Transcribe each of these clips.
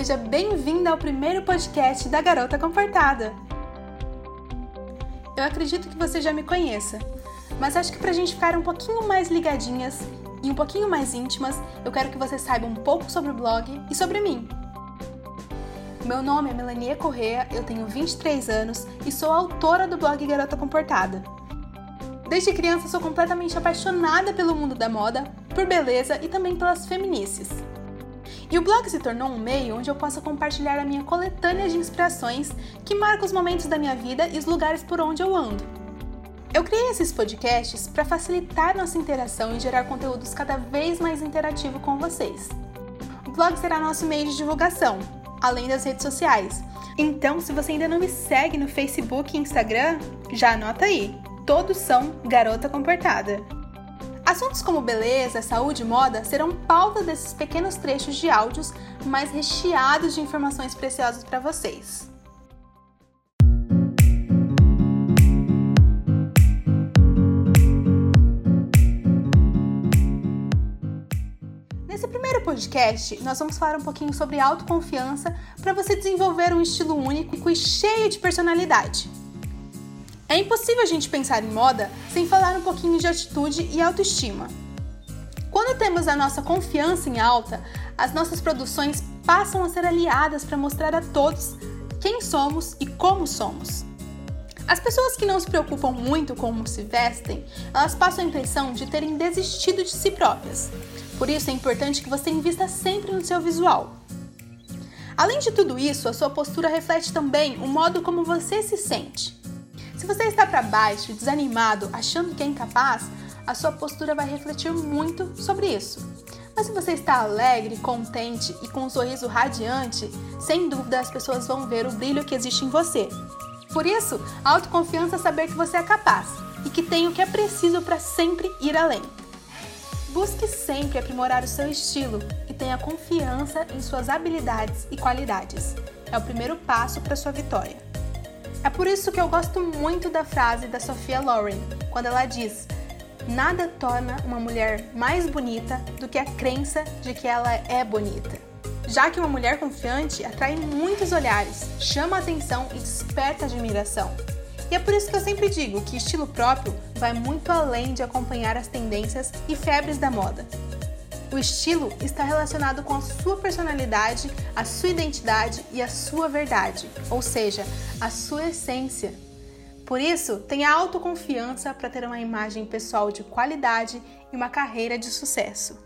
seja bem-vinda ao primeiro podcast da Garota Comportada. Eu acredito que você já me conheça, mas acho que para a gente ficar um pouquinho mais ligadinhas e um pouquinho mais íntimas, eu quero que você saiba um pouco sobre o blog e sobre mim. Meu nome é Melania Correa, eu tenho 23 anos e sou autora do blog Garota Comportada. Desde criança sou completamente apaixonada pelo mundo da moda, por beleza e também pelas feminices. E o blog se tornou um meio onde eu possa compartilhar a minha coletânea de inspirações que marca os momentos da minha vida e os lugares por onde eu ando. Eu criei esses podcasts para facilitar nossa interação e gerar conteúdos cada vez mais interativo com vocês. O blog será nosso meio de divulgação, além das redes sociais. Então, se você ainda não me segue no Facebook e Instagram, já anota aí. Todos são Garota Comportada. Assuntos como beleza, saúde e moda serão pauta desses pequenos trechos de áudios, mais recheados de informações preciosas para vocês. Nesse primeiro podcast, nós vamos falar um pouquinho sobre autoconfiança para você desenvolver um estilo único e cheio de personalidade. É impossível a gente pensar em moda sem falar um pouquinho de atitude e autoestima. Quando temos a nossa confiança em alta, as nossas produções passam a ser aliadas para mostrar a todos quem somos e como somos. As pessoas que não se preocupam muito com como se vestem, elas passam a impressão de terem desistido de si próprias. Por isso é importante que você invista sempre no seu visual. Além de tudo isso, a sua postura reflete também o modo como você se sente. Se você está para baixo, desanimado, achando que é incapaz, a sua postura vai refletir muito sobre isso. Mas se você está alegre, contente e com um sorriso radiante, sem dúvida as pessoas vão ver o brilho que existe em você. Por isso, autoconfiança é saber que você é capaz e que tem o que é preciso para sempre ir além. Busque sempre aprimorar o seu estilo e tenha confiança em suas habilidades e qualidades. É o primeiro passo para sua vitória. É por isso que eu gosto muito da frase da Sofia Loren, quando ela diz: Nada torna uma mulher mais bonita do que a crença de que ela é bonita. Já que uma mulher confiante atrai muitos olhares, chama atenção e desperta admiração. E é por isso que eu sempre digo que estilo próprio vai muito além de acompanhar as tendências e febres da moda. O estilo está relacionado com a sua personalidade, a sua identidade e a sua verdade, ou seja, a sua essência. Por isso, tenha autoconfiança para ter uma imagem pessoal de qualidade e uma carreira de sucesso.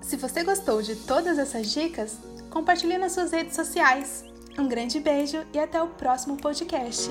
Se você gostou de todas essas dicas, compartilhe nas suas redes sociais. Um grande beijo e até o próximo podcast.